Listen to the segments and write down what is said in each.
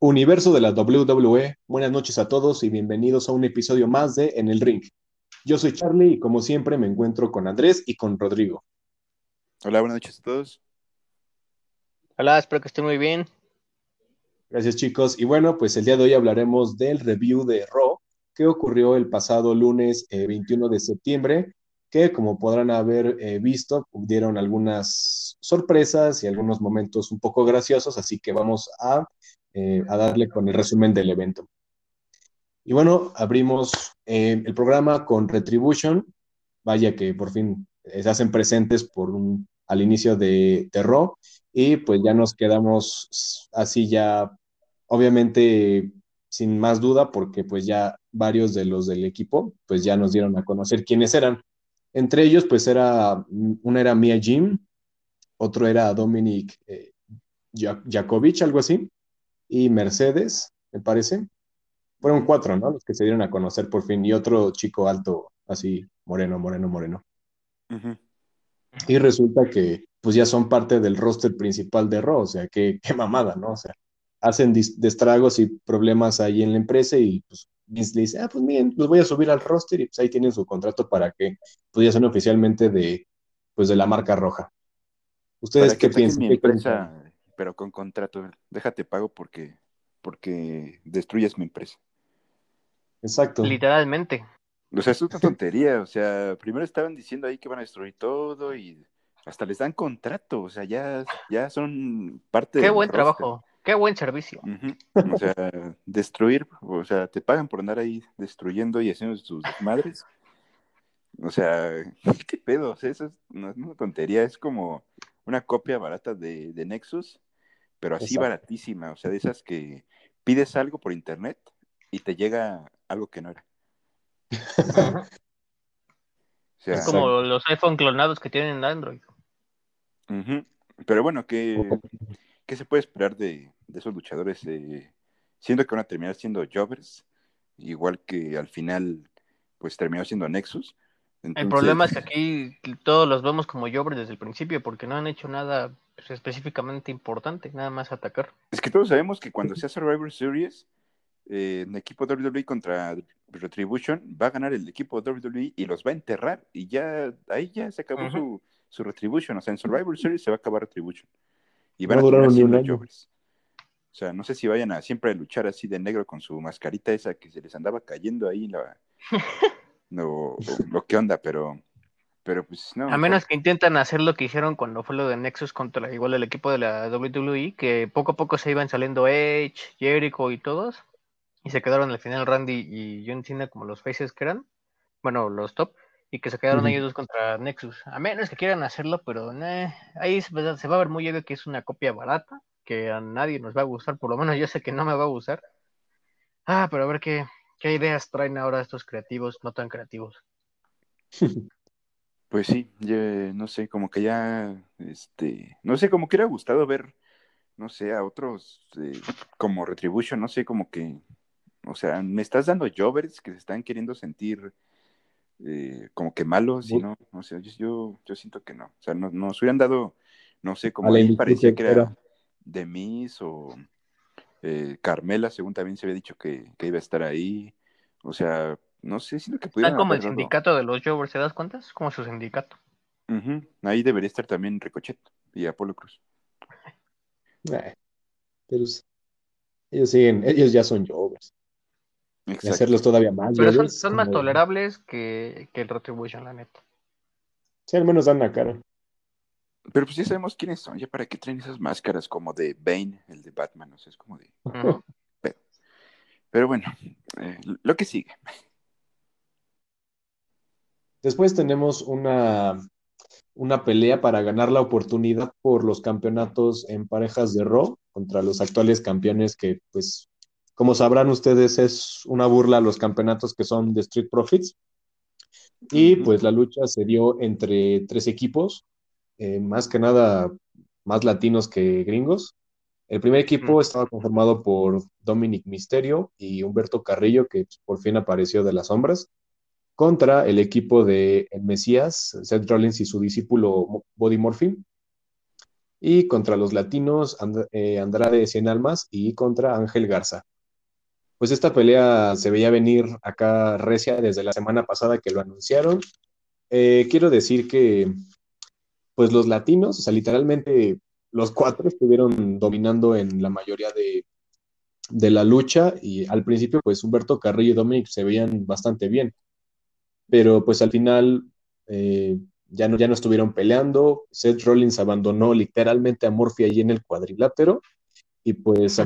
Universo de la WWE, buenas noches a todos y bienvenidos a un episodio más de En el Ring. Yo soy Charlie y como siempre me encuentro con Andrés y con Rodrigo. Hola, buenas noches a todos. Hola, espero que estén muy bien. Gracias chicos. Y bueno, pues el día de hoy hablaremos del review de Raw que ocurrió el pasado lunes 21 eh, de septiembre, que como podrán haber eh, visto, dieron algunas sorpresas y algunos momentos un poco graciosos, así que vamos a eh, a darle con el resumen del evento. Y bueno, abrimos eh, el programa con Retribution. Vaya que por fin eh, se hacen presentes por al inicio de, de y pues ya nos quedamos así ya, obviamente sin más duda, porque pues ya varios de los del equipo pues ya nos dieron a conocer quiénes eran. Entre ellos pues era, una era Mia Jim, otro era Dominic eh, algo así, y Mercedes, me parece. Fueron cuatro, ¿no? Los que se dieron a conocer por fin. Y otro chico alto, así, moreno, moreno, moreno. Y resulta que, pues ya son parte del roster principal de Raw, o sea, qué, qué mamada, ¿no? O sea, hacen destragos y problemas ahí en la empresa y pues Vince le dice, ah, pues miren, los voy a subir al roster y pues ahí tienen su contrato para que pues ya son oficialmente de, pues de la marca roja. ¿Ustedes qué piensan? ¿Qué pero con contrato. Déjate pago porque, porque destruyes mi empresa. Exacto. Literalmente. O sea, es una tontería. O sea, primero estaban diciendo ahí que van a destruir todo y hasta les dan contrato. O sea, ya, ya son parte Qué buen trabajo. Qué buen servicio. O sea, destruir, o sea, te pagan por andar ahí destruyendo y haciendo sus madres. O sea, ¿qué pedo? O sea, eso es, no es una tontería, es como una copia barata de, de Nexus pero así baratísima, o sea, de esas que pides algo por internet y te llega algo que no era. es como los iPhone clonados que tienen en Android. Pero bueno, ¿qué, ¿qué, se puede esperar de, esos luchadores? Eh, siendo que van a terminar siendo Jobbers, igual que al final, pues terminó siendo Nexus. El problema es que aquí todos los vemos como Jobbers desde el principio, porque no han hecho nada pues, específicamente importante, nada más atacar. Es que todos sabemos que cuando sea Survivor Series, eh, en equipo WWE contra Retribution, va a ganar el equipo WWE y los va a enterrar. Y ya, ahí ya se acabó su, su, Retribution. O sea, en Survivor Series se va a acabar Retribution. Y van a durar un O sea, no sé si vayan a siempre a luchar así de negro con su mascarita esa que se les andaba cayendo ahí la, no, lo que onda, pero pero pues no. A menos que intentan hacer lo que hicieron cuando fue lo de Nexus contra igual el equipo de la WWE, que poco a poco se iban saliendo Edge, Jericho y todos, y se quedaron al final Randy y John Cena como los faces que eran, bueno, los top, y que se quedaron ellos dos contra Nexus. A menos que quieran hacerlo, pero ahí se, va a ver muy obvio que es una copia barata, que a nadie nos va a gustar, por lo menos yo sé que no me va a gustar. Ah, pero a ver qué, qué ideas traen ahora estos creativos, no tan creativos. Pues sí, no sé, como que ya, este, no sé, como que hubiera gustado ver, no sé, a otros eh, como Retribution, no sé, como que, o sea, me estás dando jovers que se están queriendo sentir eh, como que malos, y no, o sea, yo, yo, siento que no, o sea, no, nos hubieran dado, no sé, como ahí parecía que era Demis o eh, Carmela, según también se había dicho que, que iba a estar ahí, o sea, no sé, si lo que pudieran. Están como el sindicato de los Jovers, ¿te das cuenta? Es como su sindicato. Ahí debería estar también Ricochet y Apolo Cruz. pero ellos siguen, ellos ya son Jovers. Exacto. hacerlos todavía más. Pero son, más tolerables que, que, el Retribution, la neta. Sí, al menos dan la cara. Pero pues ya sabemos quiénes son, ya para qué traen esas máscaras como de Bane, el de Batman, o sea, es como de... pero, bueno, eh, lo que sigue. Después tenemos una, una pelea para ganar la oportunidad por los campeonatos en parejas de Raw contra los actuales campeones que, pues, como sabrán ustedes, es una burla a los campeonatos que son de Street Profits. Y pues la lucha se dio entre tres equipos, eh, más que nada más latinos que gringos. El primer equipo estaba conformado por Dominic Misterio y Humberto Carrillo, que por fin apareció de las sombras contra el equipo de el Mesías, Seth Rollins y su discípulo Body Morphin. y contra los latinos eh, Andrade Cien Almas y contra Ángel Garza. Pues esta pelea se veía venir acá recia desde la semana pasada que lo anunciaron. Eh, quiero decir que pues los latinos, o sea, literalmente los cuatro estuvieron dominando en la mayoría de, de la lucha y al principio pues Humberto Carrillo y Dominic se veían bastante bien, pero pues al final eh, ya, no, ya no estuvieron peleando, Seth Rollins abandonó literalmente a Murphy allí en el cuadrilátero y pues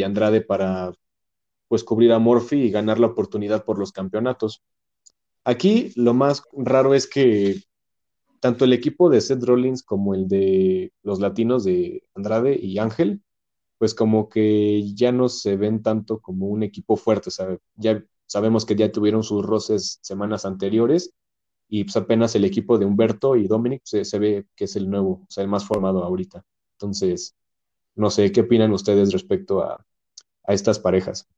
Andrade para pues cubrir a Murphy y ganar la oportunidad por los campeonatos. Aquí lo más raro es que tanto el equipo de Seth Rollins como el de los latinos de Andrade y Ángel, pues como que ya no se ven tanto como un equipo fuerte, ya sabemos que ya tuvieron sus roces semanas anteriores y pues apenas el equipo de Humberto y Dominic se, ve que es el nuevo, o sea, el más formado ahorita. Entonces, no sé, ¿qué opinan ustedes respecto a, a estas parejas?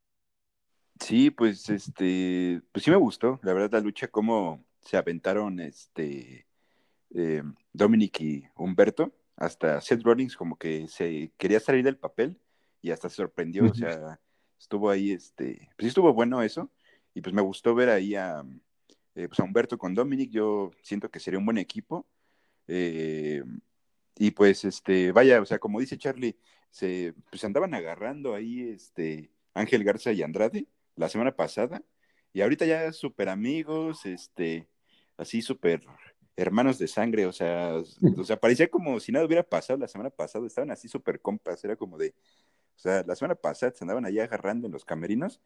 Sí, pues este, pues sí me gustó, la verdad, la lucha, cómo se aventaron este eh, Dominic y Humberto, hasta Seth Rollins como que se quería salir del papel y hasta se sorprendió, o sea, estuvo ahí, este, pues sí estuvo bueno eso, y pues me gustó ver ahí a, eh, pues a Humberto con Dominic, yo siento que sería un buen equipo, eh, y pues, este, vaya, o sea, como dice Charlie, se, pues andaban agarrando ahí, este, Ángel Garza y Andrade la semana pasada, y ahorita ya súper amigos, este, así súper hermanos de sangre, o sea, o sea, parecía como si nada hubiera pasado la semana pasada, estaban así súper compas, era como de, o sea, la semana pasada se andaban allá agarrando en los camerinos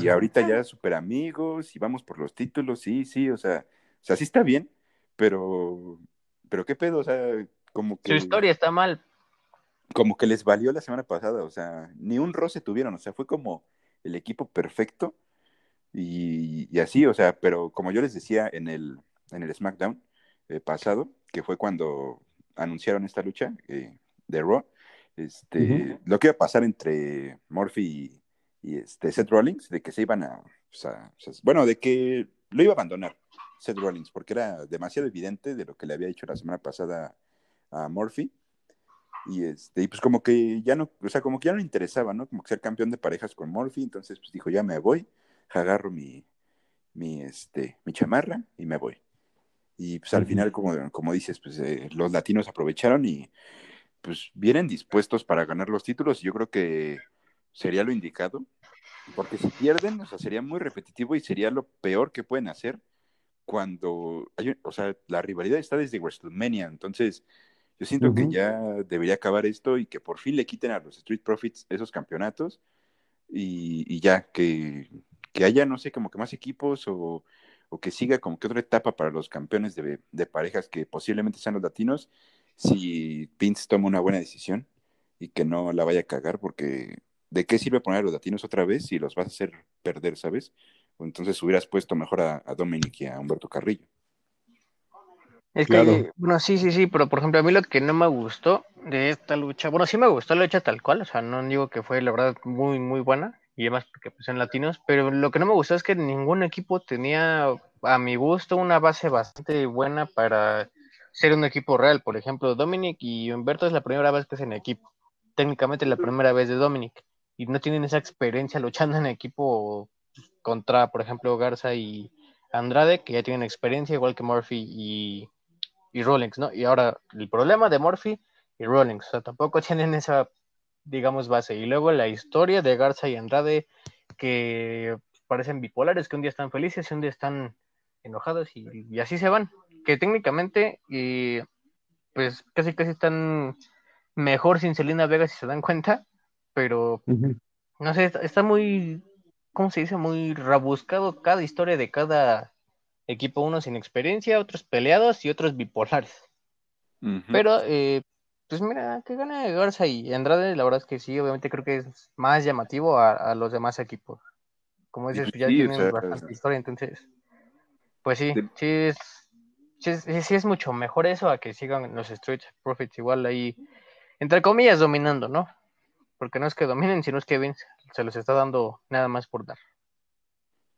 y ahorita ya súper amigos y vamos por los títulos, sí, sí, o sea, o sea, sí está bien, pero, pero qué pedo, o sea, como que... Su historia está mal. Como que les valió la semana pasada, o sea, ni un roce tuvieron, o sea, fue como el equipo perfecto y, y así, o sea, pero como yo les decía en el, en el SmackDown eh, pasado, que fue cuando anunciaron esta lucha eh, de Raw, este, lo que iba a pasar entre Murphy y, este, Seth Rollins, de que se iban a, bueno, de que lo iba a abandonar Seth Rollins, porque era demasiado evidente de lo que le había dicho la semana pasada a Murphy. Y este, y pues como que ya no, o sea, como que ya no le interesaba, ¿no? Como que ser campeón de parejas con Murphy, entonces pues dijo, ya me voy, agarro mi, mi, este, mi chamarra y me voy. Y pues al final, como, como dices, pues eh, los latinos aprovecharon y pues vienen dispuestos para ganar los títulos. Y yo creo que sería lo indicado, porque si pierden, o sea, sería muy repetitivo y sería lo peor que pueden hacer cuando hay, o sea, la rivalidad está desde WrestleMania. Entonces, yo siento que ya debería acabar esto y que por fin le quiten a los Street Profits esos campeonatos y, y ya que, que haya, no sé, como que más equipos o o que siga como que otra etapa para los campeones de, parejas que posiblemente sean los latinos, si Vince toma una buena decisión y que no la vaya a cagar, porque ¿de qué sirve poner a los latinos otra vez si los vas a hacer perder, sabes? O entonces hubieras puesto mejor a, Dominic y a Humberto Carrillo. Es que, bueno, sí, sí, sí, pero por ejemplo, a mí lo que no me gustó de esta lucha, bueno, sí me gustó la lucha tal cual, o sea, no digo que fue la verdad muy, muy buena, y además porque pues, son latinos, pero lo que no me gustó es que ningún equipo tenía, a mi gusto, una base bastante buena para ser un equipo real. Por ejemplo, Dominic y Humberto es la primera vez que es en equipo, técnicamente la primera vez de Dominic, y no tienen esa experiencia luchando en equipo contra, por ejemplo, Garza y Andrade, que ya tienen experiencia, igual que Murphy y, y Rollins, ¿no? Y ahora, el problema de Murphy y Rollins, o sea, tampoco tienen esa digamos, base. Y luego la historia de Garza y Andrade, que parecen bipolares, que un día están felices y un día están enojados y, así se van. Que técnicamente, y pues casi casi están mejor sin Selena Vega si se dan cuenta, pero no sé, está, muy, ¿cómo se dice? Muy rabuscado cada historia de cada equipo, uno sin experiencia, otros peleados y otros bipolares. Pero eh, pues mira, que gane Garza y Andrade, la verdad es que sí, obviamente creo que es más llamativo a, los demás equipos. Como dices, pues ya tienen bastante historia, entonces, pues sí, sí es, sí es, mucho mejor eso a que sigan los Street Profits igual ahí, entre comillas, dominando, ¿no? Porque no es que dominen, sino es que Vince se los está dando nada más por dar.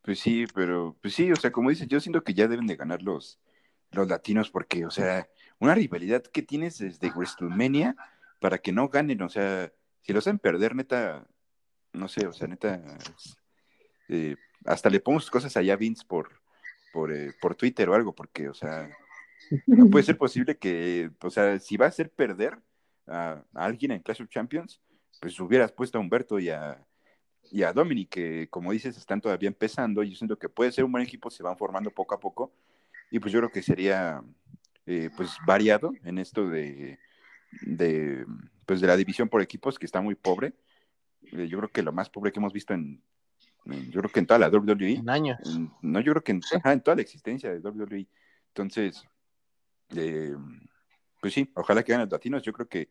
Pues sí, pero, pues sí, o sea, como dices, yo siento que ya deben de ganar los, los latinos, porque, o sea, una rivalidad que tienes desde WrestleMania para que no ganen, o sea, si lo hacen perder, neta, no sé, o sea, neta, eh, hasta le pongo sus cosas allá a Vince por, por, eh, por Twitter o algo, porque, o sea, no puede ser posible que, o sea, si va a hacer perder a, alguien en Clash of Champions, pues hubieras puesto a Humberto y a, y a Dominic, que como dices, están todavía empezando. Yo siento que puede ser un buen equipo, se van formando poco a poco. Y pues yo creo que sería eh, pues variado en esto de, de, pues de la división por equipos, que está muy pobre. Eh, yo creo que lo más pobre que hemos visto en, yo creo que en toda la WWE. En años. no, yo creo que en, en, toda la existencia de WWE. Entonces, eh, pues sí, ojalá que ganen los latinos. Yo creo que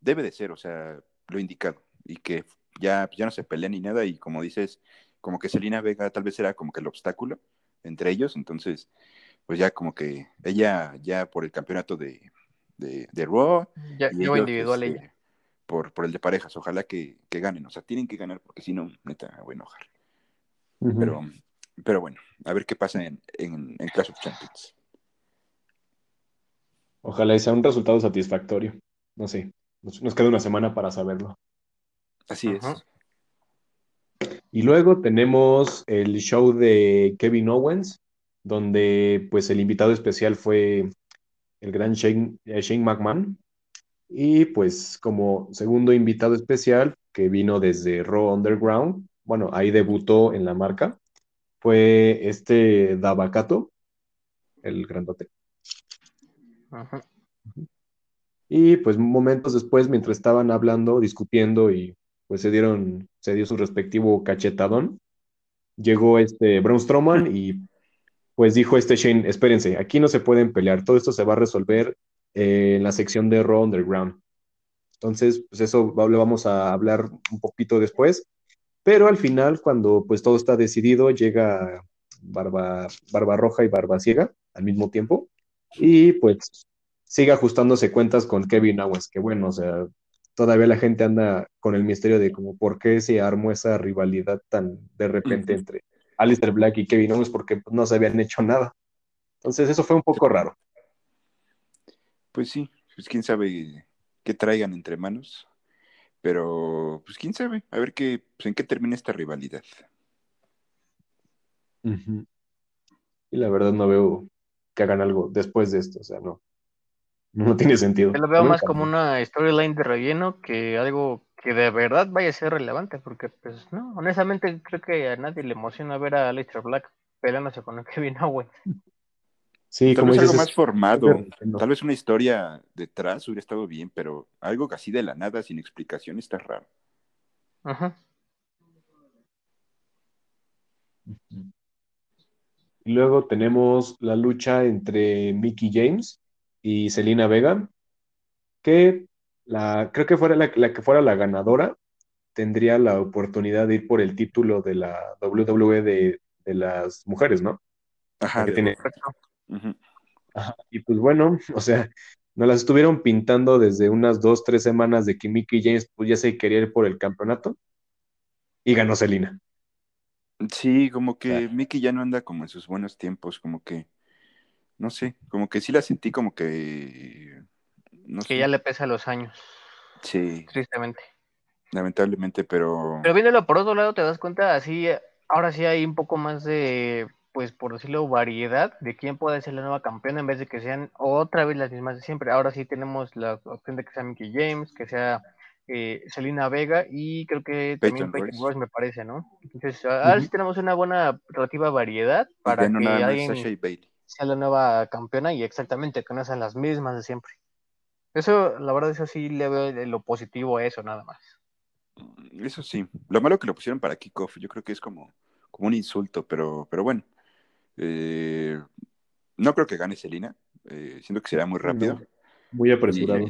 debe de ser, o sea, lo indicado. Y que ya, ya no se peleen ni nada. Y como dices, como que Selina Vega tal vez era como que el obstáculo entre ellos. Entonces, pues ya como que ella ya por el campeonato de, de, de Raw. Ya, individual este, ella. Por, por el de parejas, ojalá que, que, ganen, o sea, tienen que ganar porque si no, neta, voy a enojar. pero, pero bueno, a ver qué pasa en, en, en Clash of Champions. Ojalá sea un resultado satisfactorio. No sé, nos, queda una semana para saberlo. Así es. Y luego tenemos el show de Kevin Owens, donde pues el invitado especial fue el gran Shane, eh, Shane McMahon. Y pues como segundo invitado especial que vino desde Raw Underground, bueno, ahí debutó en la marca, fue este Davacato, el grandote. Ajá. Y pues momentos después, mientras estaban hablando, discutiendo y pues se dieron, se dio su respectivo cachetadón, llegó este Braun Strowman y pues dijo este Shane, espérense, aquí no se pueden pelear, todo esto se va a resolver eh, en la sección de Raw Underground. Entonces, pues eso lo vamos a hablar un poquito después, pero al final, cuando pues todo está decidido, llega Barba, Barba Roja y Barba Ciega al mismo tiempo y pues sigue ajustándose cuentas con Kevin Owens, que bueno, o sea, todavía la gente anda con el misterio de como por qué se armó esa rivalidad tan de repente entre Alistair Black y Kevin Owens porque pues, no se habían hecho nada. Entonces eso fue un poco raro. Pues sí, pues quién sabe qué traigan entre manos, pero pues quién sabe, a ver qué, pues, en qué termina esta rivalidad. Y la verdad no veo que hagan algo después de esto, o sea, no. No tiene sentido. Yo lo veo más como una storyline de relleno que algo que de verdad vaya a ser relevante, porque pues no, honestamente creo que a nadie le emociona ver a Aleister Black peleándose con Kevin Owens. Sí, tal como vez algo más formado, tal vez una historia detrás hubiera estado bien, pero algo así de la nada, sin explicación, está raro. Ajá. Y luego tenemos la lucha entre Mickey James y Selina Vega, que la, creo que fuera la, que fuera la ganadora tendría la oportunidad de ir por el título de la WWE de, las mujeres, ¿no? Ajá, Ajá, Y pues bueno, o sea, nos las estuvieron pintando desde unas dos, tres semanas de que Mickey James pues ya se quería ir por el campeonato y ganó Selina. Sí, como que Mickey ya no anda como en sus buenos tiempos, como que, no sé, como que sí la sentí como que... No que ya le pesa los años. Sí. Tristemente. Lamentablemente, pero... Pero viéndolo por otro lado, te das cuenta, así, ahora sí hay un poco más de, pues por decirlo, variedad de quién puede ser la nueva campeona en vez de que sean otra vez las mismas de siempre. Ahora sí tenemos la opción de que sea Mickey James, que sea eh, Selena Vega y creo que también Peyton Royce me parece, ¿no? Entonces, ahora sí tenemos una buena relativa variedad para que alguien sea la nueva campeona y exactamente que no sean las mismas de siempre. Eso, la verdad, eso sí le veo lo positivo a eso, nada más. Eso sí. Lo malo que lo pusieron para kickoff, yo creo que es como, como un insulto, pero, pero bueno. Eh, no creo que gane Selena. Eh, siento que será muy rápido. muy apresurado.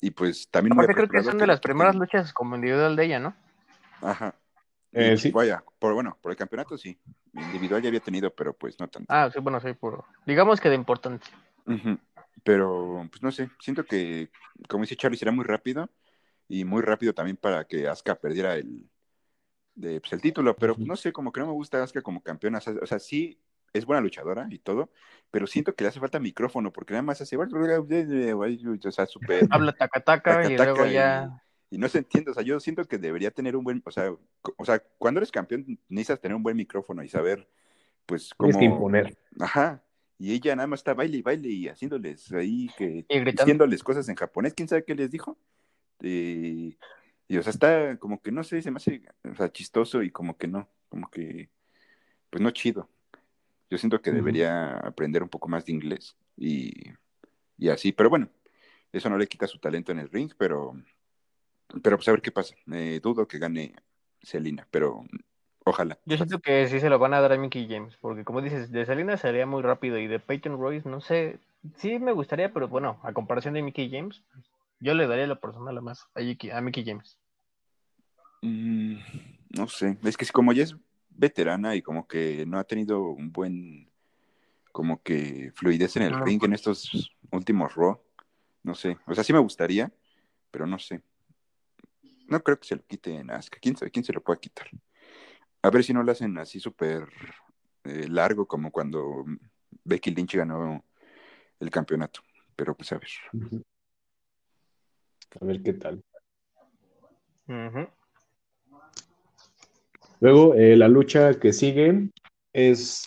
Y pues también Aparte, creo que son de las primeras luchas como individual de ella, ¿no? Ajá. Eh, sí. Vaya, por, bueno, por el campeonato sí. Individual ya había tenido, pero pues no tanto. Ah, sí, bueno, sí, por... digamos que de importancia. Pero, pues no sé, siento que, como dice Charlie, será muy rápido y muy rápido también para que Asuka perdiera el, de, pues, el título, pero no sé, como que no me gusta Asuka como campeona. O sea, sí, es buena luchadora y todo, pero siento que le hace falta micrófono porque nada más hace, o sea, súper... Habla taca-taca y luego ya... Y, no se entiende, o sea, yo siento que debería tener un buen, o sea, o sea, cuando eres campeón necesitas tener un buen micrófono y saber, pues, cómo... Tienes que imponer. Ajá, y ella nada más está baile y baile y haciéndoles ahí, que... Y diciéndoles cosas en japonés, ¿quién sabe qué les dijo? Y, o sea, está como que no sé, se me hace o sea, chistoso y como que no, como que, pues no chido. Yo siento que debería aprender un poco más de inglés y, así, pero bueno, eso no le quita su talento en el ring, pero, pero pues a ver qué pasa. dudo que gane Selina, pero ojalá. Yo siento que sí se lo van a dar a Mickey James, porque como dices, de Selina sería muy rápido y de Peyton Royce, no sé, sí me gustaría, pero bueno, a comparación de Mickey James, yo le daría la personal más a, a Mickey James. Mm, no sé, es que como ya es veterana y como que no ha tenido un buen, como que fluidez en el ring en estos últimos Raw. No sé, o sea, sí me gustaría, pero no sé. No creo que se lo quite en Asuka. ¿Quién sabe quién se lo puede quitar? A ver si no lo hacen así súper eh, largo como cuando Becky Lynch ganó el campeonato. Pero pues a ver. A ver qué tal. Luego, eh, la lucha que sigue es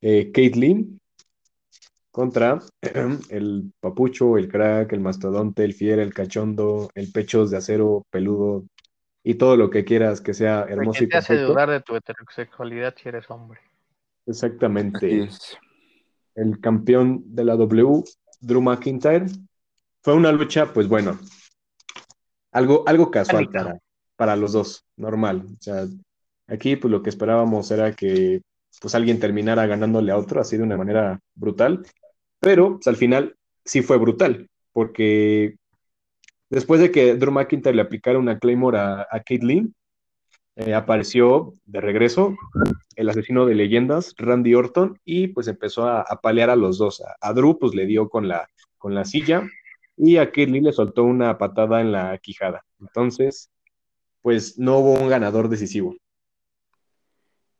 eh, Caitlyn contra el papucho, el crack, el mastodonte, el fiel, el cachondo, el pechos de acero peludo y todo lo que quieras que sea hermoso y te hace dudar de tu heterosexualidad si eres hombre. Exactamente. El campeón de la W, Drew McIntyre. Fue una lucha, pues bueno, algo, algo casual para, para los dos, normal. O sea, Aquí, pues lo que esperábamos era que pues alguien terminara ganándole a otro así de una manera brutal, pero pues, al final sí fue brutal, porque después de que Drew McIntyre le aplicara una Claymore a, a eh, apareció de regreso el asesino de leyendas, Randy Orton, y pues empezó a, palear a los dos. A, Drew pues le dio con la, con la silla y a Kate le soltó una patada en la quijada. Entonces, pues no hubo un ganador decisivo.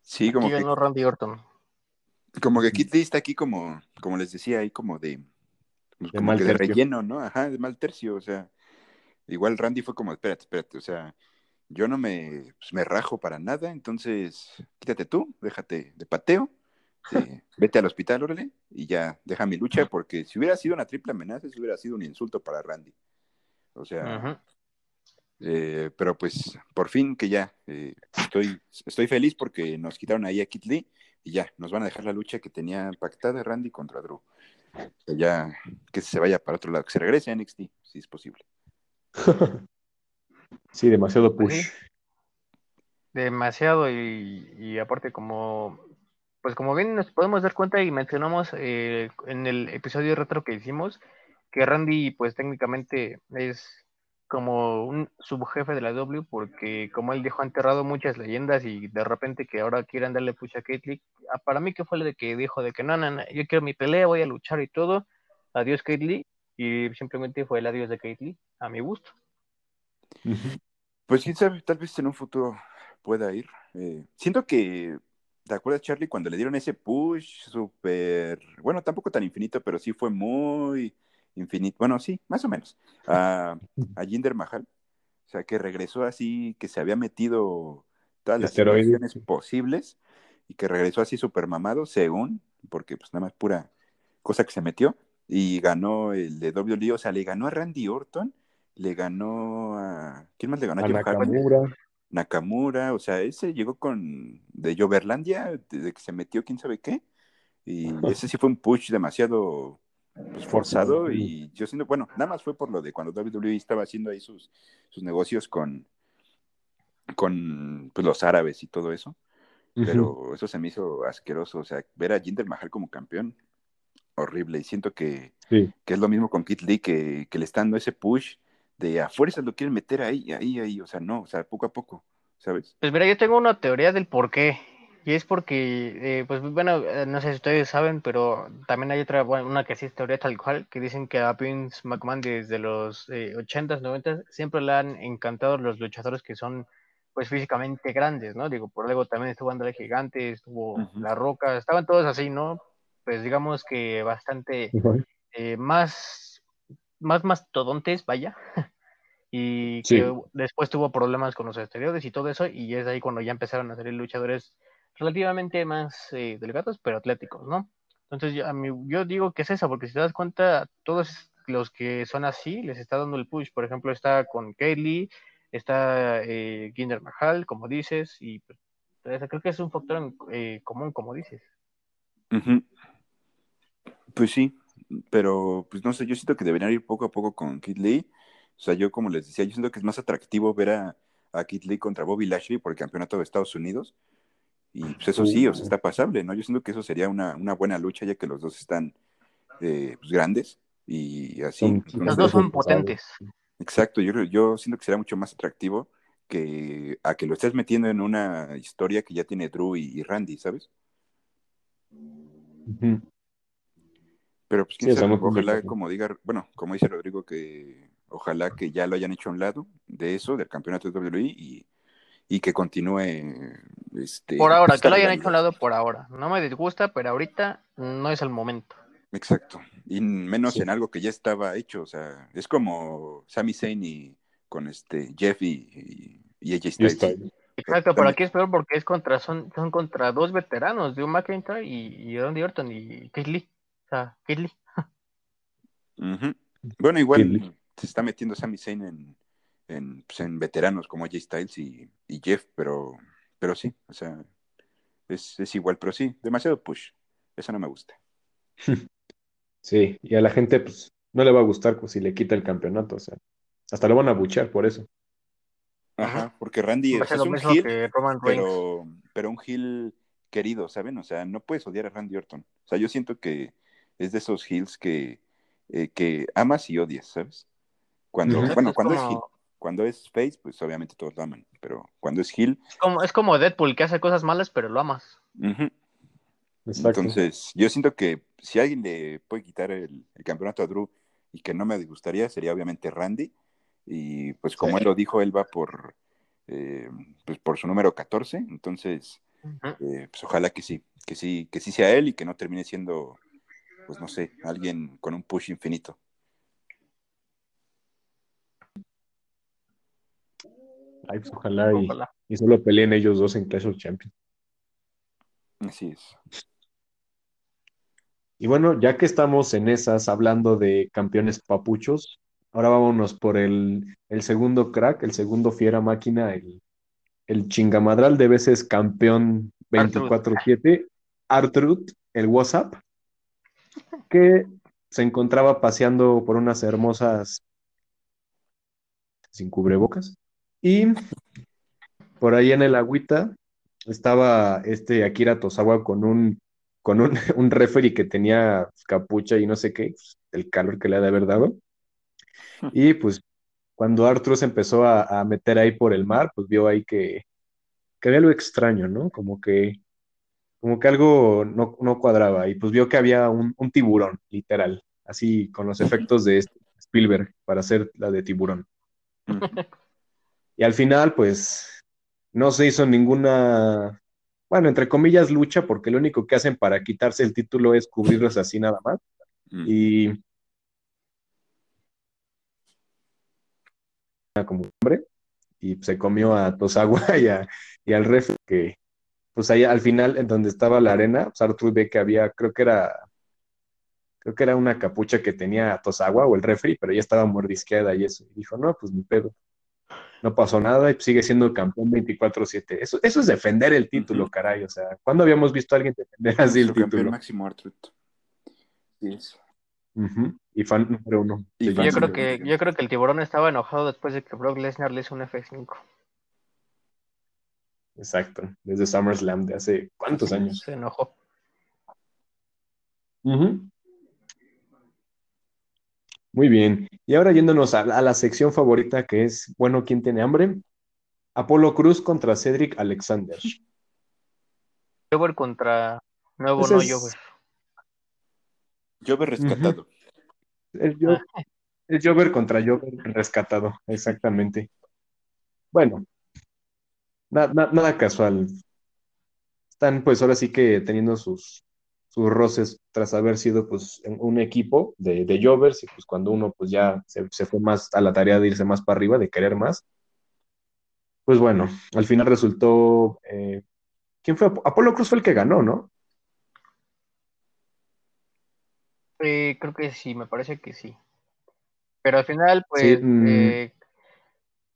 Sí, como que. Randy Orton. Como que Kit Lee está aquí como, como les decía, ahí como de. Pues, como que de relleno, ¿no? Ajá, de mal tercio, o sea. Igual Randy fue como, espérate, espérate, o sea, yo no me, pues, me rajo para nada, entonces quítate tú, déjate de pateo, vete al hospital, órale, y ya deja mi lucha, porque si hubiera sido una triple amenaza, eso hubiera sido un insulto para Randy. O sea, eh, pero pues por fin que ya eh, estoy, estoy feliz porque nos quitaron ahí a Kit Lee y ya nos van a dejar la lucha que tenía pactada Randy contra Drew. ya que se vaya para otro lado, que se regrese a NXT, si es posible. sí, demasiado push. Demasiado y, aparte como pues como bien nos podemos dar cuenta y mencionamos eh, en el episodio retro que hicimos que Randy pues técnicamente es como un subjefe de la W, porque como él dijo, ha enterrado muchas leyendas y de repente que ahora quieran darle pucha a Kate ah, para mí que fue lo de que dijo de que no, no, no, yo quiero mi pelea, voy a luchar y todo, adiós Kate y simplemente fue el adiós de Kate a mi gusto. Pues quién sabe, tal vez en un futuro pueda ir. Eh, siento que, ¿te acuerdas Charlie cuando le dieron ese push súper, bueno, tampoco tan infinito, pero sí fue muy infinito, bueno, sí, más o menos, a, a Jinder Mahal, o sea, que regresó así, que se había metido todas las situaciones posibles y que regresó así súper mamado, según, porque pues nada más pura cosa que se metió, y ganó el de WWE, o sea, le ganó a Randy Orton, le ganó a... ¿Quién más le ganó? A, Nakamura. Nakamura, o sea, ese llegó con de Joverlandia, desde que se metió quién sabe qué, y ese sí fue un push demasiado forzado y yo siento, bueno, nada más fue por lo de cuando WWE estaba haciendo ahí sus, sus negocios con, con pues, los árabes y todo eso, pero eso se me hizo asqueroso, o sea, ver a Jinder Mahal como campeón, horrible, y siento que, que es lo mismo con Kit Lee, que, que le está dando ese push de a fuerzas lo quieren meter ahí, ahí, ahí, o sea, no, o sea, poco a poco, ¿sabes? Pues mira, yo tengo una teoría del por qué. Y es porque, eh, pues bueno, eh, no sé si ustedes saben, pero también hay otra, bueno, una que sí es teoría tal cual, que dicen que a Vince McMahon desde los eh, 80s, 90s siempre le han encantado los luchadores que son pues físicamente grandes, ¿no? Digo, por luego también estuvo André Gigante, estuvo La Roca, estaban todos así, ¿no? Pues digamos que bastante eh, más, más mastodontes, vaya, y que después tuvo problemas con los exteriores y todo eso, y es ahí cuando ya empezaron a salir luchadores relativamente más eh, delgados, pero atléticos, ¿no? Entonces yo, a mí, yo digo que es eso, porque si te das cuenta, todos los que son así les está dando el push. Por ejemplo, está con Kaylee, está eh, Ginder Mahal, como dices, y pues, creo que es un factor eh, común, como dices. Pues sí, pero pues no sé, yo siento que deberían ir poco a poco con Kid Lee. O sea, yo como les decía, yo siento que es más atractivo ver a, a Lee contra Bobby Lashley por el campeonato de Estados Unidos. Y pues eso sí, o sea, está pasable, ¿no? Yo siento que eso sería una, buena lucha, ya que los dos están eh, pues, grandes y así. Los dos son potentes. Exacto, yo, yo siento que será mucho más atractivo que a que lo estés metiendo en una historia que ya tiene Drew y, Randy, ¿sabes? Pero pues quién sabe, ojalá, como diga, bueno, como dice Rodrigo, que ojalá que ya lo hayan hecho a un lado de eso, del campeonato de WWE, y, y que continúe. Este, por ahora, que lo hayan hecho a un lado por ahora. No me disgusta, pero ahorita no es el momento. Exacto. Y menos en algo que ya estaba hecho. O sea, es como Sami Zayn y con este Jeff y, y, AJ Styles. Exacto, pero aquí es peor porque es contra, son, son contra dos veteranos, Drew McIntyre y, y Randy Orton y Keith Lee. O sea, Keith Lee. Bueno, igual se está metiendo Sami Zayn en, en, pues, en veteranos como AJ Styles y, y, Jeff, pero, pero sí, o sea, es, es igual, pero sí, demasiado push. Eso no me gusta. Sí, y a la gente pues no le va a gustar pues, si le quita el campeonato, o sea, hasta lo van a buchar por eso. Ajá, porque Randy es un heel, pero, pero un heel querido, ¿saben? O sea, no puedes odiar a Randy Orton. O sea, yo siento que es de esos heels que, eh, que amas y odias, ¿sabes? Cuando, bueno, cuando es heel, cuando es face, pues obviamente todos lo aman, pero cuando es heel... Es como, es como Deadpool, que hace cosas malas, pero lo amas. Entonces, yo siento que si alguien le puede quitar el, campeonato a Drew y que no me disgustaría, sería obviamente Randy. Y pues como él lo dijo, él va por, eh, pues por su número 14. Entonces, eh, pues ojalá que sí, que sí, que sí sea él y que no termine siendo, pues no sé, alguien con un push infinito. Ay, pues ojalá, Y, y, solo peleen ellos dos en Clash of Champions. Así es. Y bueno, ya que estamos en esas hablando de campeones papuchos, ahora vámonos por el, segundo crack, el segundo fiera máquina, el, el chingamadral de veces campeón 24-7, Artrud, el WhatsApp, que se encontraba paseando por unas hermosas sin cubrebocas. Y por ahí en el agüita estaba este Akira Tosawa con un con un, un referee que tenía capucha y no sé qué, pues, el calor que le ha de haber dado. Y pues cuando Arthur se empezó a, meter ahí por el mar, pues vio ahí que, que había algo extraño, ¿no? Como que, como que algo no, cuadraba. Y pues vio que había un, tiburón, literal, así con los efectos de Spielberg para hacer la de tiburón. Y al final, pues, no se hizo ninguna bueno, entre comillas, lucha, porque lo único que hacen para quitarse el título es cubrirlos así nada más. Mm. Y como hombre, y se comió a Tosagua y, al ref, que pues ahí al final, en donde estaba la arena, pues Arthur ve que había, creo que era, creo que era una capucha que tenía Tosagua o el refri, pero ya estaba mordisqueada y eso. Y dijo, no, pues mi pedo no pasó nada y sigue siendo campeón 24-7. Eso, eso es defender el título, caray. O sea, ¿cuándo habíamos visto a alguien defender así el título? máximo Arthur. Sí. Y fan número uno. yo, creo que, yo creo que el tiburón estaba enojado después de que Brock Lesnar le hizo un F5. Exacto, desde SummerSlam de hace cuántos años. Se enojó. Muy bien. Y ahora yéndonos a, la sección favorita que es, bueno, ¿quién tiene hambre? Apolo Cruz contra Cedric Alexander. Jover contra nuevo no Jover. Jover rescatado. el, Jover, contra Jover rescatado, exactamente. Bueno, nada casual. Están pues ahora sí que teniendo sus, sus roces tras haber sido pues un equipo de, de Jovers y pues cuando uno pues ya se, fue más a la tarea de irse más para arriba, de querer más, pues bueno, al final resultó, eh, ¿quién fue? Apolo Cruz fue el que ganó, ¿no? Eh, creo que sí, me parece que sí. Pero al final, pues, mm. eh,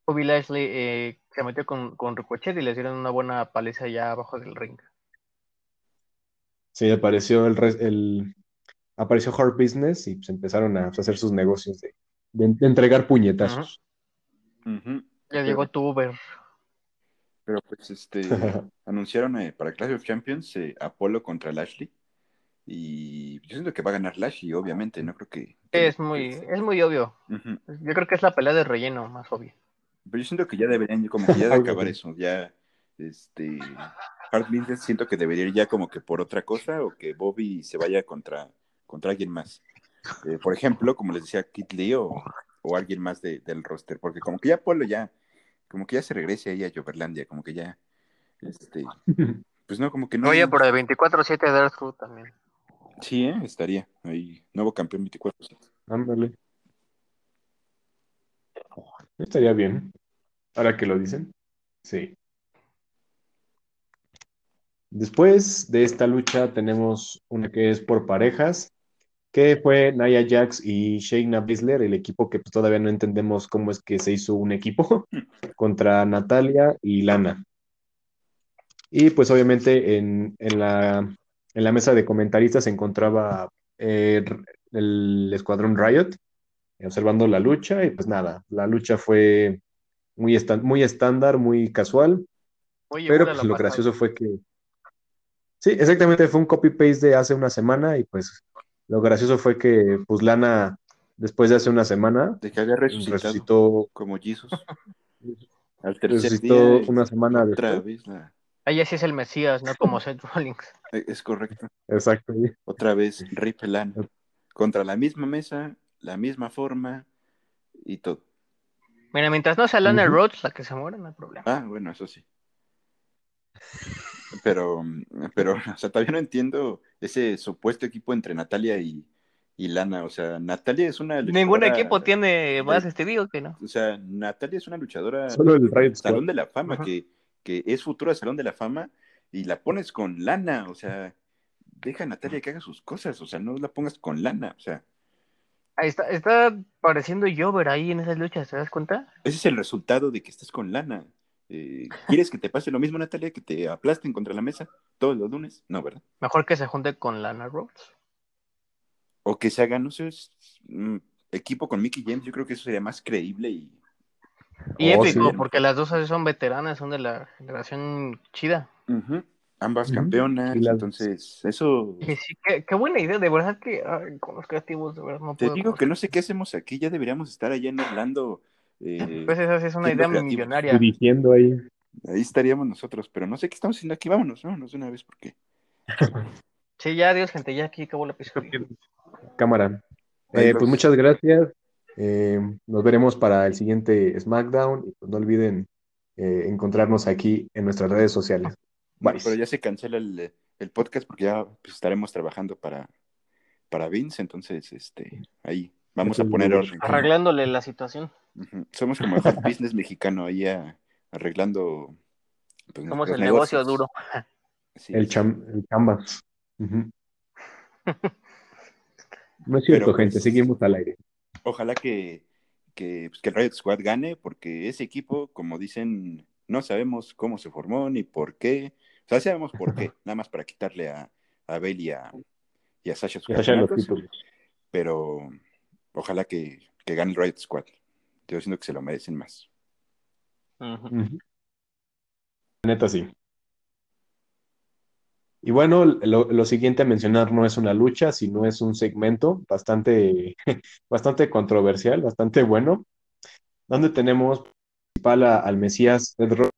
Bobby Lashley se metió con, con Ricochet y le dieron una buena paliza allá abajo del ring. Sí, apareció el, el apareció Hard Business y pues empezaron a hacer sus negocios de, entregar puñetazos. Ya llegó tu Uber. Pero pues este anunciaron eh, para Clash of Champions eh, Apolo contra Lashley. Y yo siento que va a ganar Lashley, obviamente, no creo que. Es muy, es muy obvio. Yo creo que es la pelea de relleno más obvia. Pero yo siento que ya deberían como que ya de acabar eso. Ya, este, Siento que debería ir ya como que por otra cosa o que Bobby se vaya contra, contra alguien más. Eh, por ejemplo, como les decía, Kit Lee o, alguien más del roster, porque como que ya Polo ya, como que ya se regrese ahí a Joverlandia, como que ya, este, pues no, como que no. Oye, por el 24-7 de Earth también. Sí, ¿eh? estaría ahí, nuevo campeón 24-7. Ándale. Estaría bien. Ahora que lo dicen. Sí. Después de esta lucha tenemos una que es por parejas, que fue Naya Jax y Shayna Baszler, el equipo que pues, todavía no entendemos cómo es que se hizo un equipo, contra Natalia y Lana. Y pues obviamente en, la, en la, mesa de comentaristas se encontraba eh, el escuadrón Riot, observando la lucha y pues nada, la lucha fue muy, muy estándar, muy casual, pero pues, lo gracioso fue que Sí, exactamente, fue un copy-paste de hace una semana y pues lo gracioso fue que pues Lana, después de hace una semana, de que había resucitado como Jesus. Al tercer resucitó una semana otra vez la... Ella sí es el Mesías, no como Seth Rollins. E, es correcto. Exacto. Otra vez Rip Lana. Contra la misma mesa, la misma forma y todo. Mira, mientras no sea Lana Rhodes la que se muere, no hay problema. Ah, bueno, eso sí. Pero, pero, o sea, todavía no entiendo ese supuesto equipo entre Natalia y, Lana. O sea, Natalia es una luchadora. Ningún equipo tiene más este digo que no. O sea, Natalia es una luchadora. Solo el Salón de la Fama, que, que es futura Salón de la Fama, y la pones con Lana. O sea, deja a Natalia que haga sus cosas. O sea, no la pongas con Lana. O sea. Ahí está, está pareciendo Jover ahí en esas luchas, ¿te das cuenta? Ese es el resultado de que estés con Lana. Eh, ¿Quieres que te pase lo mismo, Natalia, que te aplasten contra la mesa todos los lunes? No, ¿verdad? Mejor que se junte con Lana Rhodes. O que se haga, no sé, mm, equipo con Mickey James, yo creo que eso sería más creíble y... Y oh, épico, porque las dos son veteranas, son de la generación chida. Ambas campeonas, entonces eso... Sí, qué, buena idea, de verdad que con los creativos, de verdad no Te digo que no sé qué hacemos aquí, ya deberíamos estar allá en Orlando eh, pues esa es una idea millonaria. Dirigiendo ahí. Ahí estaríamos nosotros, pero no sé qué estamos haciendo aquí. Vámonos, vámonos de una vez, porque. sí, ya, adiós, gente, ya aquí acabó la episodio. Cámara. Eh, pues muchas gracias. Eh, nos veremos para el siguiente SmackDown y pues no olviden encontrarnos aquí en nuestras redes sociales. Bueno, pero ya se cancela el, el podcast porque ya pues, estaremos trabajando para, para Vince, entonces este ahí vamos a poner orden. Arreglándole la situación. Somos como el business mexicano ahí arreglando. Pues, Somos el negocio duro. el, cham el chambas. no es cierto, gente, pues, seguimos al aire. Ojalá que, que, pues, que el Riot Squad gane, porque ese equipo, como dicen, no sabemos cómo se formó ni por qué. O sea, sabemos por qué, nada más para quitarle a, a Bailey y a, y a Sasha Pero ojalá que, que gane el Riot Squad. Yo siento que se lo merecen más. Neta, sí. Y bueno, lo, siguiente a mencionar no es una lucha, sino es un segmento bastante, bastante controversial, bastante bueno, donde tenemos principal al Mesías Pedro.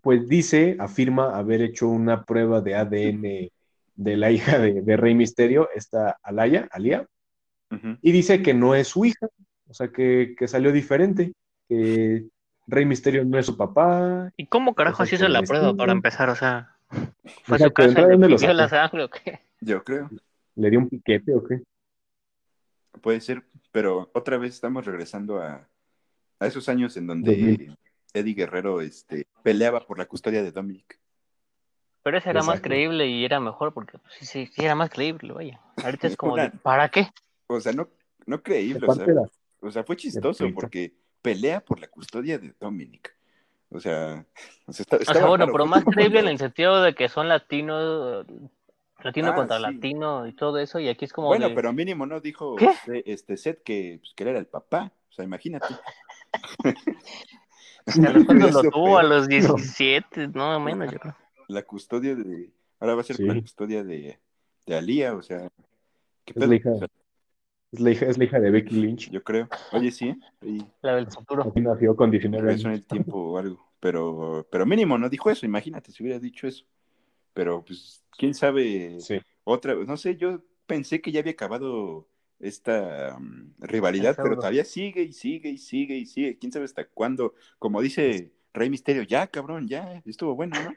Pues dice, afirma haber hecho una prueba de ADN de la hija de, de Rey Misterio, esta Alaya, Alía, y dice que no es su hija, o sea, que, salió diferente, que Rey Misterio no es su papá. ¿Y cómo carajo se hizo la el prueba para empezar? O sea, fue a su casa ¿de y le pidió la sangre o qué. Yo creo. ¿Le dio un piquete o qué? Puede ser, pero otra vez estamos regresando a, a esos años en donde 2000. Eddie Guerrero este, peleaba por la custodia de Dominic. Pero ese era más creíble y era mejor porque pues, sí, sí, sí era más creíble, vaya. Ahorita es como de, ¿para qué? O sea, no, no creíble, o sea, o sea, fue chistoso porque pelea por la custodia de Dominic. O sea, o sea, está- O sea, bueno, raro, pero más creíble en el sentido de que son latinos, latino Ah, contra sí. latino y todo eso, y aquí es como Bueno, de, pero mínimo no dijo ¿Qué? este, este Seth que, pues, que él era el papá. O sea, imagínate. a los lo tuvo, a los 17, no menos, yo creo. La custodia de. Ahora va a ser Sí. la custodia de, de Alía, o sea. ¿Qué Es la hija. Es la hija, es la hija de Becky Lynch. yo creo. Oye, sí. Y La del futuro. Aquí nació con 19 regresó en el tiempo o algo. Pero, pero mínimo no dijo eso, imagínate si hubiera dicho eso. Pero, pues, quién sabe. Sí. Otra, no sé, yo pensé que ya había acabado esta um, rivalidad, pero todavía sigue y sigue y sigue y sigue. Quién sabe hasta cuándo. Como dice Rey Misterio, ya, cabrón, ya, estuvo bueno, ¿no?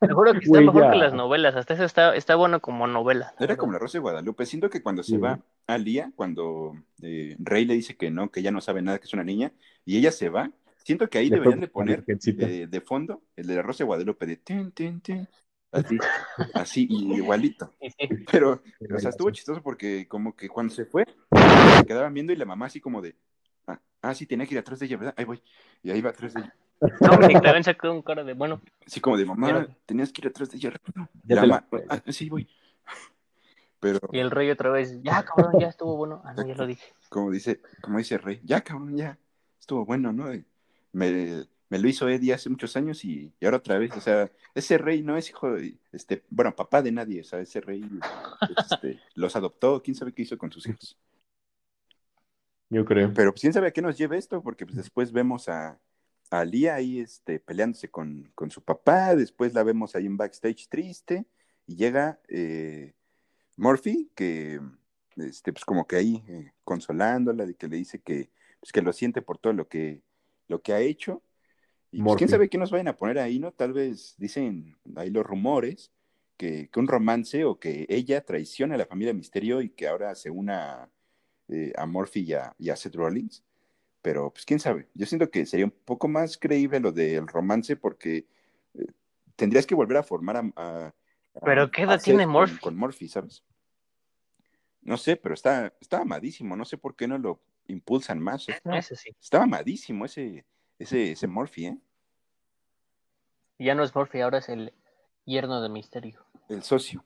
Te juro que está mejor ya. que las novelas, hasta eso está, está bueno como novela. Era como la Rosa de Guadalupe. Siento que cuando se Sí. va a Lía, cuando eh, Rey le dice que no, que ya no sabe nada, que es una niña, y ella se va, siento que ahí Le deberían de poner eh, de fondo el de la Rosa de Guadalupe de tin, tin, tin, así, así, igualito. Pero, o sea, estuvo chistoso porque como que cuando se fue, se quedaban viendo y la mamá así como de, ah, ah, sí, tenía que ir atrás de ella, ¿verdad? Ahí voy. Y ahí va atrás de ella. Dominic también sacó un cara de, bueno, Así como de, mamá, Pero- tenías que ir atrás de ella. rápido". Ya La "Ah, sí, voy. Pero, y el rey otra vez, ya cabrón, ya estuvo bueno. Ah, no, ya lo dije. como dice, como dice Rey, ya cabrón, ya, estuvo bueno, ¿no? Me, me lo hizo Eddie hace muchos años y, y ahora otra vez, o sea, ese Rey no es hijo de, este, bueno, papá de nadie, o sea, ese Rey este, los adoptó, quién sabe qué hizo con sus hijos. Yo creo. Pero pues quién sabe a qué nos lleva esto, porque pues después vemos a, a Lía ahí este, peleándose con, con su papá, después la vemos ahí en backstage triste, y llega eh, Murphy, que este, pues como que ahí eh, consolándola, de que le dice que, pues, que lo siente por todo lo que, lo que ha hecho. Y pues, quién sabe qué nos vayan a poner ahí, ¿no? Tal vez dicen ahí los rumores que, que un romance o que ella traiciona a la familia Misterio y que ahora se una eh, a Murphy y a, y a Seth Rollins. Pero pues quién sabe, yo siento que sería un poco más creíble lo del romance porque eh, tendrías que volver a formar a... ¿Pero qué edad tiene con- Murphy? Con, Murphy, ¿sabes? No sé, pero está, está amadísimo, no sé por qué no lo impulsan más. Está, Ese sí. está amadísimo ese, ese, ese Murphy, ¿eh? Ya no es Murphy, ahora es el yerno de Misterio. El socio.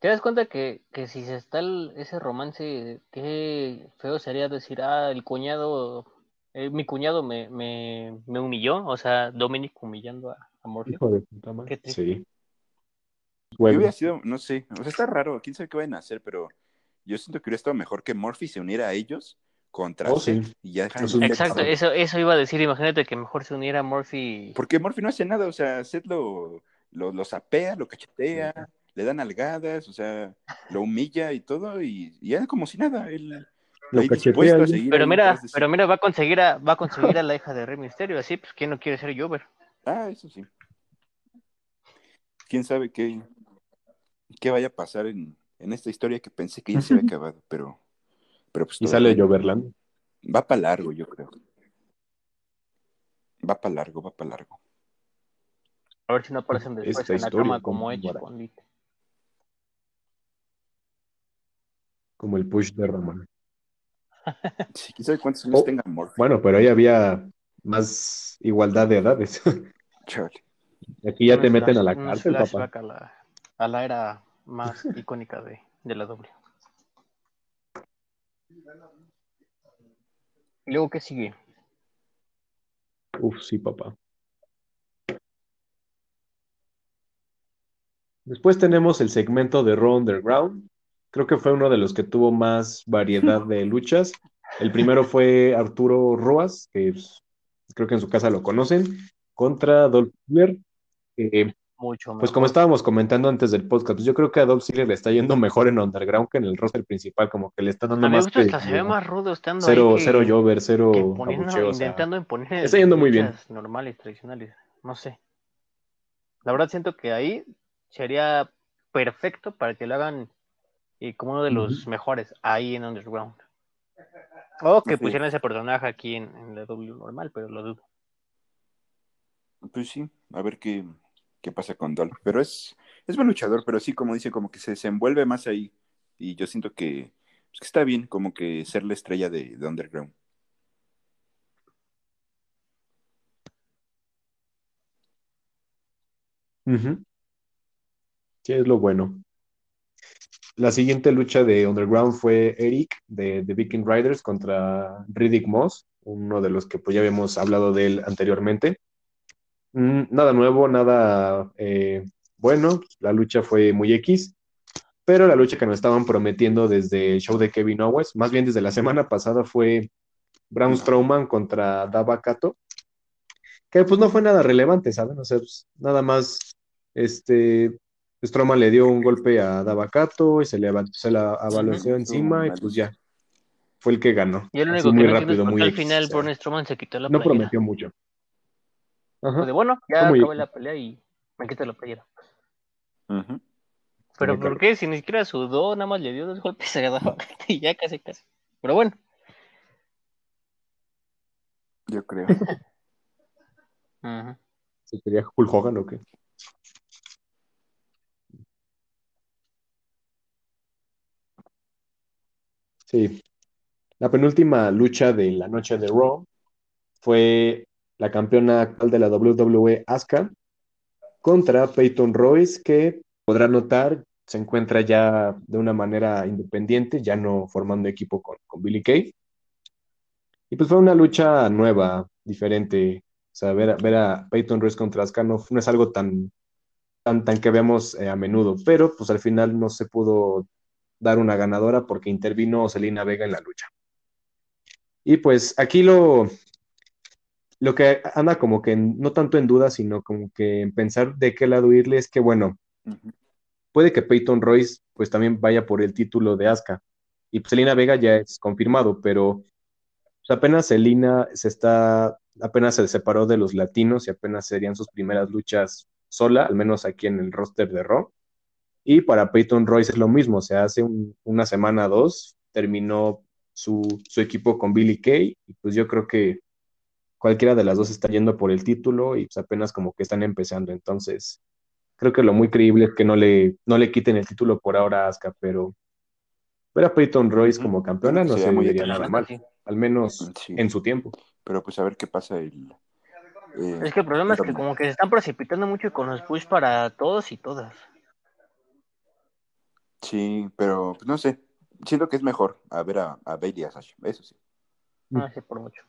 ¿Te das cuenta que, que si se está el- ese romance, qué feo sería decir, ah, el cuñado, eh, mi cuñado me, me, me humilló? O sea, Dominic humillando a, a Murphy. Hijo de puta madre. Sí. Yo hubiera sido, no sé, o sea, está raro, quién sabe qué van a hacer, pero yo siento que hubiera estado mejor que Murphy se uniera a ellos contra Oh, Seth sí. y ya dejaran Eso de es- ser- Exacto, eso, eso iba a decir, imagínate que mejor se uniera Murphy. Porque Murphy no hace nada, o sea, Seth lo, lo, lo sapea, lo cachetea, le dan algadas, o sea, lo humilla y todo, y, y él como si nada, él Lo dispuesto a Pero mira, de pero mira, va a conseguir a, va a conseguir a la hija de Rey Misterio, así pues quién no quiere ser Jover. Ah, eso sí. Quién sabe qué, qué vaya a pasar en, en esta historia que pensé que ya se había acabado, pero, pero pues y sale Joverland. va para largo, yo creo. Va para largo, va para largo. A ver si no aparecen después Esta en la historia cama como continuará. con Lit. Como el push de Roman. Sí, quién sabe cuántos años Oh, tenga. Bueno, pero ahí había más igualdad de edades. Chale. Aquí ya te meten a la cárcel, papá. A la, a la era más icónica de, de la. ¿Y luego qué sigue? Uf, sí, papá. Después tenemos el segmento de Raw Underground. Creo que fue uno de los que tuvo más variedad de luchas. El primero fue Arturo Roas, que pues, creo que en su casa lo conocen, contra Dolph Ziggler. que Mucho Pues como mejor. estábamos comentando antes del podcast, pues yo creo que a Dolph Ziggler le está yendo mejor en Underground que en el roster principal, como que le está dando A más hasta se ve más rudo estando Cero, ahí que, cero Jover, cero que poniendo, abucheo, o sea, intentando imponer está yendo muy bien. normales, tradicionales. No sé. La verdad siento que ahí sería perfecto para que lo hagan eh, como uno de los mejores ahí en Underground. O que Sí. pusieran ese personaje aquí en, en la W normal, pero lo dudo. Pues sí, a ver qué, qué pasa con Dolph. Pero es, es buen luchador, pero sí, como dice, como que se desenvuelve más ahí. Y yo siento que, pues, que está bien como que ser la estrella de, de Underground. Ujú. Sí, es lo bueno. La siguiente lucha de Underground fue Eric de, de Viking Riders contra Riddick Moss, uno de los que pues ya habíamos hablado de él anteriormente. Mm, nada nuevo, nada eh, bueno, la lucha fue muy X, pero la lucha que nos estaban prometiendo desde el show de Kevin Owens, más bien desde la semana pasada, fue Braun Strowman contra Dava Kato, que pues no fue nada relevante, ¿saben? O sea, pues, nada más, este, Strowman le dio un golpe a Davacato y se le se la abalanceó encima y pues ya, fue el que ganó. Y el Así único que muy no rápido, muy al final Braun Strowman se quitó la no playera. prometió mucho. Ajá. Pues de bueno, ya acabé X. la pelea y me quito la playera. Pero ¿por qué? Si ni siquiera sudó, nada más le dio dos golpes a Dava y ya casi casi. Pero bueno, Yo creo. ¿Se quería Hulk Hogan o qué? Sí. La penúltima lucha de la noche de Raw fue la campeona actual de la WWE, Asuka, contra Peyton Royce, que podrá notar se encuentra ya de una manera independiente, ya no formando equipo con, con Billy Kay. Y pues fue una lucha nueva, diferente. O sea, ver, ver a Peyton Royce contra Asuka no, no es algo tan, tan, tan que vemos eh, a menudo, pero pues al final no se pudo dar una ganadora porque intervino Selena Vega en la lucha. Y pues aquí lo, lo que anda como que no tanto en duda, sino como que en pensar de qué lado irle es que, bueno, puede que Peyton Royce pues también vaya por el título de Asuka. Y pues, Selena Vega ya es confirmado, pero pues, apenas Selena se está, apenas se separó de los latinos y apenas serían sus primeras luchas sola, al menos aquí en el roster de Raw. Y para Peyton Royce es lo mismo, o sea, hace un- una semana o dos terminó su, su equipo con Billy Kay y pues yo creo que cualquiera de las dos está yendo por el título y pues apenas como que están empezando, entonces creo que lo muy creíble es que no le, no le quiten el título por ahora a Asuka, pero ver a Peyton Royce como campeona no Sería se muy vería nada mal, sí. al menos Sí. en su tiempo. Pero pues a ver qué pasa el... eh, Es que el problema es que como que se están precipitando mucho con los push para todos y todas. Sí, pero pues, no sé. Siento que es mejor a ver a, a Bailey y a Sasha. Eso sí. No sé por mucho.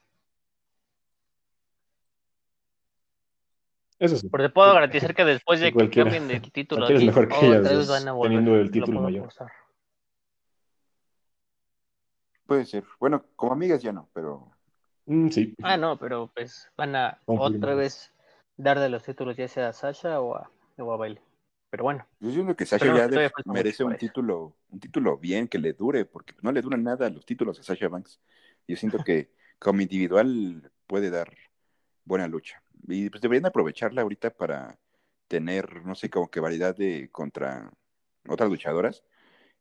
Eso sí. Pero te puedo garantizar que después de Sí, que cambien el título Cualquiera es aquí, mejor que ellas otra vez dos, van a volver. teniendo el Lo título mayor. Puede ser. Bueno, como amigas ya no, pero Mm, sí. Ah, no, pero pues van a otra vez dar de los títulos ya sea a Sasha o a, o a Bailey. Pero bueno, yo siento que Sasha ya de- merece un título, un título bien, que le dure, porque no le duran nada los títulos a Sasha Banks. Yo siento que como individual puede dar buena lucha. Y pues deberían aprovecharla ahorita para tener, no sé, como que variedad de contra otras luchadoras.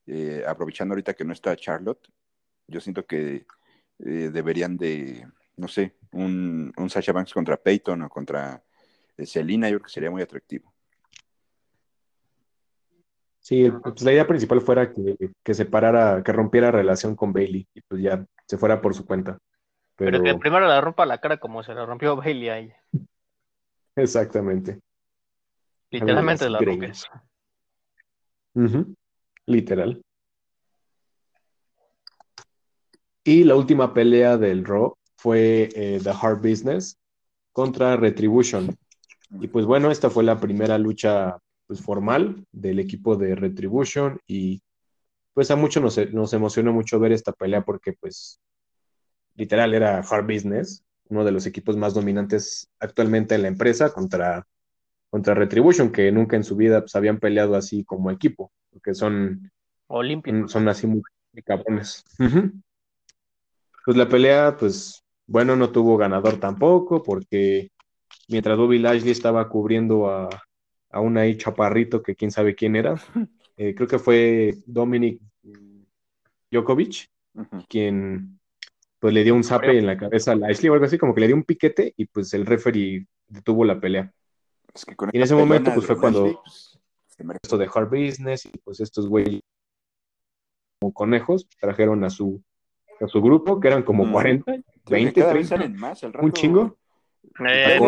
Eh, aprovechando ahorita que no está Charlotte, yo siento que eh, deberían de, no sé, un, un Sasha Banks contra Peyton o contra Selena, yo creo que sería muy atractivo. Sí, pues la idea principal fuera que, que separara, que rompiera relación con Bailey y pues ya se fuera por su cuenta. pero, Pero, que primero la rompa la cara como se la rompió Bailey a ella. exactamente. Literalmente la rompió. greñas. Ujú, Literal. Y la última pelea del Raw fue eh, The Hard Business contra Retribution. Y pues bueno, esta fue la primera lucha pues, formal del equipo de Retribution y pues a muchos nos, nos emocionó mucho ver esta pelea porque pues literal era Hard Business, uno de los equipos más dominantes actualmente en la empresa contra contra Retribution, que nunca en su vida pues, habían peleado así como equipo, porque son, Olímpicos. son así muy, cabrones. Pues la pelea, pues bueno, no tuvo ganador tampoco, porque mientras Bobby Lashley estaba cubriendo a, a un ahí chaparrito que quién sabe quién era, eh, creo que fue Dominic Djokovic, quien pues le dio un zape en la cabeza a Lashley o algo así, como que le dio un piquete y pues el referee detuvo la pelea. Es que con Y en ese momento, pues, fue cuando- Lashley, pues. Esto de Hard Business y pues estos güeyes como conejos trajeron a su a su grupo, que eran como Mm. 40, Creo que 20, cada vez 30, salen más al un rato. chingo. Eh,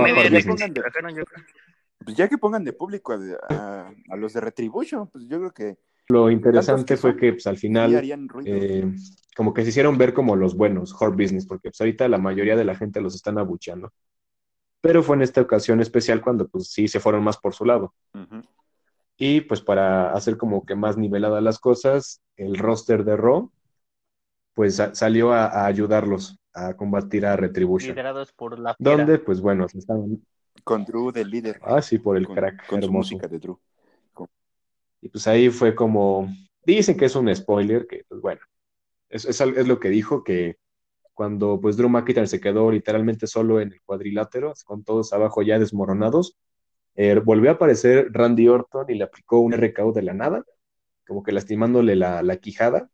A. Pues ya que pongan de público a, a- a los de Retribution, pues yo creo que Lo interesante que fue son, que pues al final eh, como que se hicieron ver como los buenos, Hard Business, porque pues ahorita la mayoría de la gente los están abucheando. Pero fue en esta ocasión especial cuando pues sí se fueron más por su lado. Ujú. Y pues para hacer como que más niveladas las cosas, el roster de Raw pues sa- salió a, a ayudarlos a combatir a Retribution. liderados por la fiera. Donde pues bueno, se estaban... Con Drew de líder. Ah, sí, por el con, crack con su hermoso. música de Drew. Y pues ahí fue como, dicen que es un spoiler, que pues bueno, es, es, es lo que dijo, que cuando pues Drew McIntyre se quedó literalmente solo en el cuadrilátero, con todos abajo ya desmoronados, eh, volvió a aparecer Randy Orton y le aplicó un RKO de la nada, como que lastimándole la, la quijada,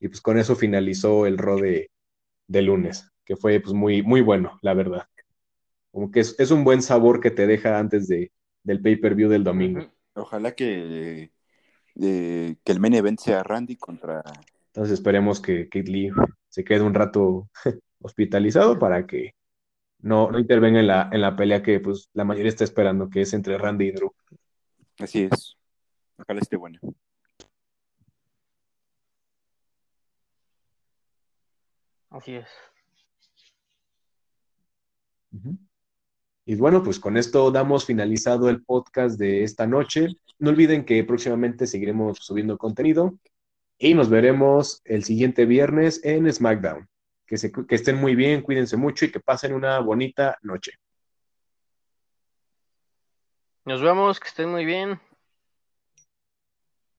y pues con eso finalizó el Raw de, de lunes, que fue pues muy, muy bueno, la verdad. Como que es, es un buen sabor que te deja antes de, del pay-per-view del domingo. Ojalá que, eh, que el main event sea Randy contra. Entonces esperemos que Kate Lee se quede un rato hospitalizado para que no, no intervenga en la, en la pelea que pues la mayoría está esperando, que es entre Randy y Drew. Así es. Ojalá esté bueno. Así es. Y bueno, pues con esto damos finalizado el podcast de esta noche. No olviden que próximamente seguiremos subiendo contenido y nos veremos el siguiente viernes en SmackDown. Que, se, que estén muy bien, cuídense mucho y que pasen una bonita noche. Nos vemos, que estén muy bien.